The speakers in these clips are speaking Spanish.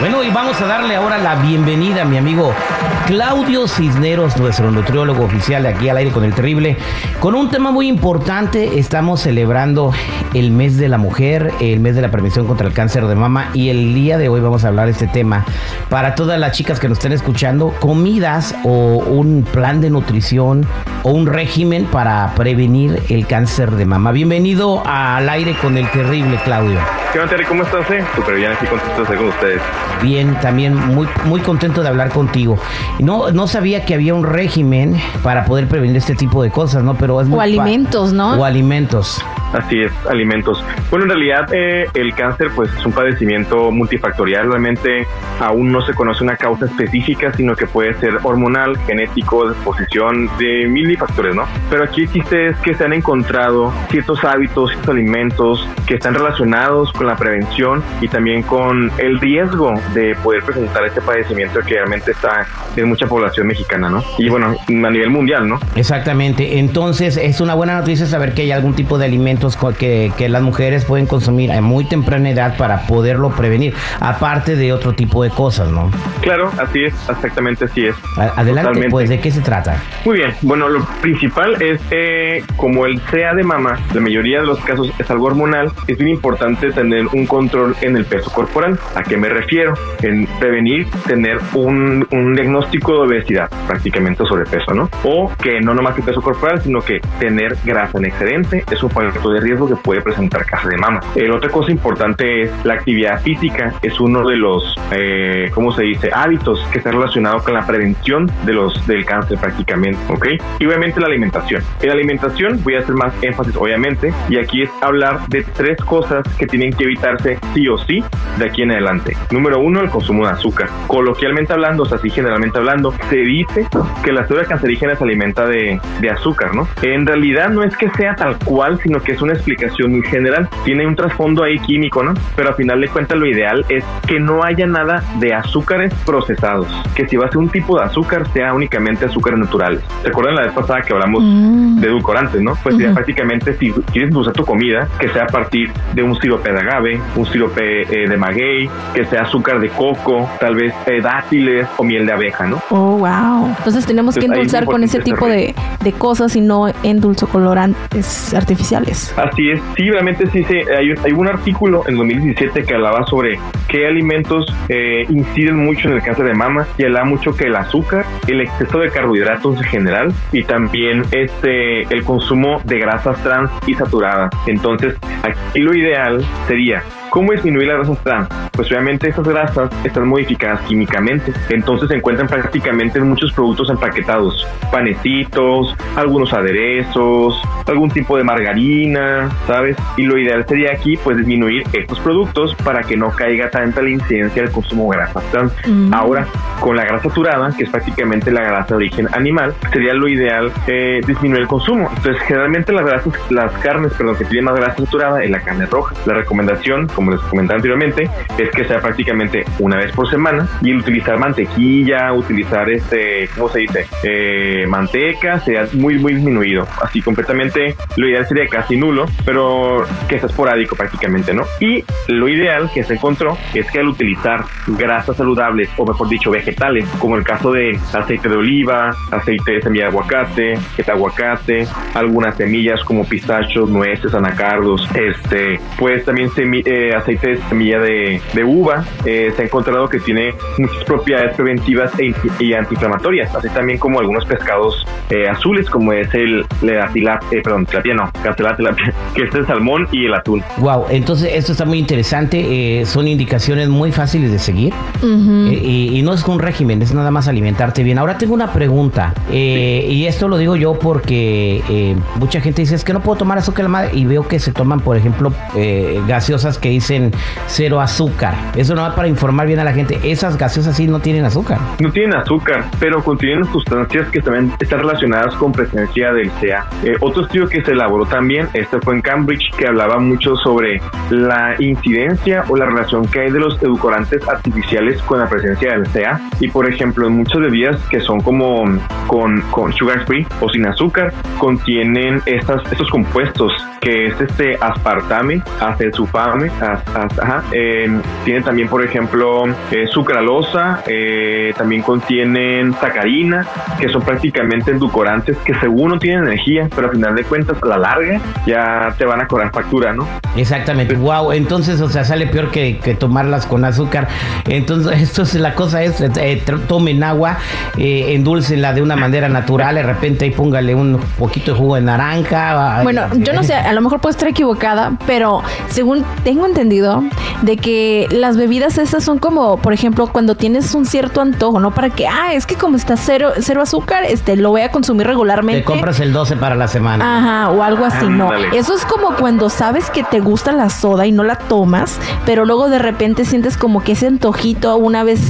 Bueno, y vamos a darle ahora la bienvenida a mi amigo Claudio Cisneros, nuestro nutriólogo oficial de aquí al aire con el terrible, con un tema muy importante. Estamos celebrando el mes de la mujer, el mes de la prevención contra el cáncer de mama y el día de hoy vamos a hablar de este tema para todas las chicas que nos estén escuchando, comidas o un plan de nutrición o un régimen para prevenir el cáncer de mama. Bienvenido al aire con el terrible, Claudio. ¿Qué onda, Terry? ¿Cómo estás? Eh? Súper bien, aquí contento de estar con ustedes. Bien, también muy, muy contento de hablar contigo. No, no sabía que había un régimen para poder prevenir este tipo de cosas, ¿no? Pero es o alimentos, ¿no? O alimentos. Así es, alimentos. Bueno, en realidad eh, el cáncer pues es un padecimiento multifactorial. Realmente aún no se conoce una causa específica, sino que puede ser hormonal, genético, de exposición, de mil factores, ¿no? Pero aquí existe es que se han encontrado ciertos hábitos, ciertos alimentos que están relacionados con la prevención y también con el riesgo de poder presentar este padecimiento que realmente está en mucha población mexicana, ¿no? Y bueno, a nivel mundial, ¿no? Exactamente. Entonces es una buena noticia saber que hay algún tipo de alimentos que, que, las mujeres pueden consumir a muy temprana edad para poderlo prevenir, aparte de otro tipo de cosas, ¿no? Claro, así es, exactamente así es. Adelante, pues, ¿de qué se trata? Muy bien, bueno, lo principal es que como el sea de mama, la mayoría de los casos es algo hormonal, es bien importante tener un control en el peso corporal. ¿A qué me refiero? En prevenir tener un, un diagnóstico de obesidad, prácticamente sobrepeso, ¿no? O que no nomás el peso corporal, sino que tener grasa en excedente es un factor de riesgo que puede presentar cáncer de mama. El otra cosa importante es la actividad física, es uno de los, eh, ¿cómo se dice?, hábitos que está relacionado con la prevención de los, del cáncer prácticamente, ¿ok? Y obviamente la alimentación. En la alimentación voy a hacer más énfasis, obviamente, y aquí es hablar de tres cosas que tienen que evitarse sí o sí de aquí en adelante. Número uno, el consumo de azúcar. Coloquialmente hablando, o sea, así generalmente hablando, se dice que la célula cancerígena se alimenta de, de azúcar, ¿no? En realidad no es que sea tal cual, sino que es una explicación muy general. Tiene un trasfondo ahí químico, ¿no? Pero al final de cuentas lo ideal es que no haya nada de azúcares procesados. Que si va a ser un tipo de azúcar, sea únicamente azúcares naturales. ¿Recuerdan la vez pasada que hablamos mm. de edulcorantes, no? Pues ya prácticamente si quieres usar tu comida, que sea a partir de un sirope de agave, un sirope eh, de maguey, que sea azúcar de coco, tal vez eh, dátiles o miel de abeja, ¿no? Oh, wow. Entonces tenemos que endulzar con ese tipo de, de, cosas y no endulzocolorantes artificiales. Así es, sí, realmente sí, sí hay, hay, un artículo en 2017 que hablaba sobre qué alimentos eh, inciden mucho en el cáncer de mama y hablaba mucho que el azúcar, el exceso de carbohidratos en general y también este el consumo de grasas trans y saturadas. Entonces, aquí lo ideal sería batería. ¿Cómo disminuir las grasas trans? Pues obviamente esas grasas están modificadas químicamente, entonces se encuentran prácticamente en muchos productos empaquetados, panecitos, algunos aderezos, algún tipo de margarina, ¿sabes? Y lo ideal sería aquí pues disminuir estos productos para que no caiga tanta la incidencia del consumo de grasas trans. Mm. Ahora, con la grasa saturada, que es prácticamente la grasa de origen animal, sería lo ideal eh, disminuir el consumo. Entonces, generalmente las grasas, las carnes, perdón, que tienen más grasa saturada es la carne roja. La recomendación, como les comentaba anteriormente, es que sea prácticamente una vez por semana y utilizar mantequilla, utilizar este, ¿cómo se dice? Eh, manteca, sea muy, muy disminuido. Así completamente, lo ideal sería casi nulo, pero que sea esporádico prácticamente, ¿no? Y lo ideal que se encontró es que al utilizar grasas saludables, o mejor dicho, vegetales, como el caso de aceite de oliva, aceite de semilla de aguacate, el aguacate, algunas semillas como pistachos, nueces, anacardos, este, pues también semi, eh, aceite de semilla de, de uva eh, se ha encontrado que tiene muchas propiedades preventivas e, y antiinflamatorias, así también como algunos pescados eh, azules, como es el tilapia, eh, perdón, tilapia no, que es el salmón y el atún. Wow, entonces esto está muy interesante, son indicaciones muy fáciles de seguir y, no es un régimen, es nada más alimentarte bien. Ahora tengo una pregunta, y esto lo digo yo porque mucha gente dice es que no puedo tomar azúcar y veo que se toman, por ejemplo, gaseosas que dicen cero azúcar. Eso no va para informar bien a la gente. Esas gaseosas sí no tienen azúcar. No tienen azúcar, pero contienen sustancias que también están relacionadas con presencia del CA. Eh, otro estudio que se elaboró también, este fue en Cambridge, que hablaba mucho sobre la incidencia o la relación que hay de los edulcorantes artificiales con la presencia del CA. Y por ejemplo, en muchas bebidas que son como con, con sugar free o sin azúcar, contienen estas, estos compuestos que es este aspartame, acesulfame, ajá, eh, tiene también, por ejemplo, eh, sucralosa, eh, también contienen sacarina, que son prácticamente endulcorantes que según no tienen energía, pero al final de cuentas, a la larga, ya te van a cobrar factura, ¿no? Exactamente, wow, entonces, o sea, sale peor que, tomarlas con azúcar. Entonces, esto es la cosa es, tomen agua, endulcenla de una manera natural, de repente ahí póngale un poquito de jugo de naranja. Bueno, yo no sé, a lo mejor puedo estar equivocada, pero según tengo entendido, de que las bebidas esas son como, por ejemplo, cuando tienes un cierto antojo, ¿no? Para que, ah, es que como está cero, cero azúcar, este, lo voy a consumir regularmente. Te compras el 12 para la semana. Ajá, o algo así, ¿no? Eso es como cuando sabes que te gusta la soda y no la tomas, pero luego de repente sientes como que ese antojito una vez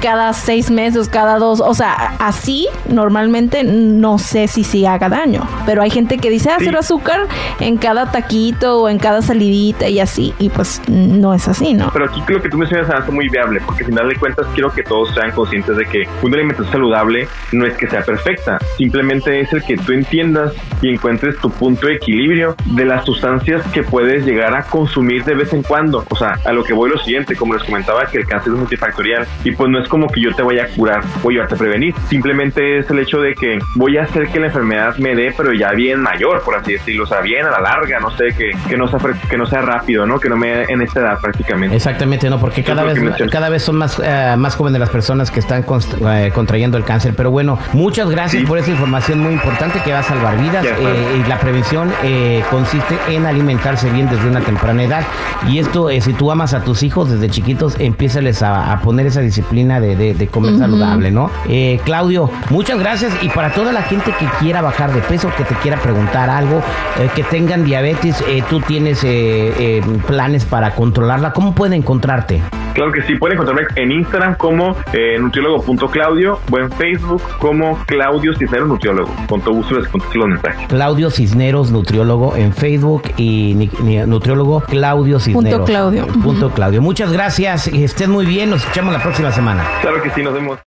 cada seis meses, cada dos, o sea, así normalmente no sé si sí haga daño, pero hay gente que dice, ah, cero azúcar en cada taquito o en cada salidita y así, y pues no es así, ¿no? Pero aquí lo que tú mencionas es muy viable, porque al final de cuentas quiero que todos sean conscientes de que una alimentación saludable no es que sea perfecta, simplemente es el que tú entiendas y encuentres tu punto de equilibrio de las sustancias que puedes llegar a consumir de vez en cuando. O sea, a lo que voy lo siguiente, como les comentaba, que el cáncer es multifactorial y pues no es como que yo te vaya a curar o ayudarte a prevenir, simplemente es el hecho de que voy a hacer que la enfermedad me dé, pero ya bien mayor, por así decirlo, o sea, bien a la larga no sé, que, que, no, sea, que no sea rápido, ¿no? Que no me en esta edad prácticamente. Exactamente, ¿no? Porque cada, vez, cada vez son más, eh, más jóvenes las personas que están eh, contrayendo el cáncer. Pero bueno, muchas gracias por esa información muy importante que va a salvar vidas. Eh, y la prevención consiste en alimentarse bien desde una temprana edad. Y esto, si tú amas a tus hijos desde chiquitos, empiezales a, a poner esa disciplina de, de, comer saludable, ¿no? Claudio, muchas gracias. Y para toda la gente que quiera bajar de peso, que te quiera preguntar algo, que tengan diabetes, eh, tú tienes eh, eh, planes para controlarla. ¿Cómo puede encontrarte? Claro que sí, pueden encontrarme en Instagram como eh, nutriólogo.claudio o en Facebook como Claudio Cisneros Nutriólogo. Con todo gusto les contesto los mensajes. Claudio Cisneros Nutriólogo en Facebook y nutriólogo Claudio Cisneros. Punto Claudio. Punto Claudio. Muchas gracias, estén muy bien, nos escuchamos la próxima semana. Claro que sí, nos vemos.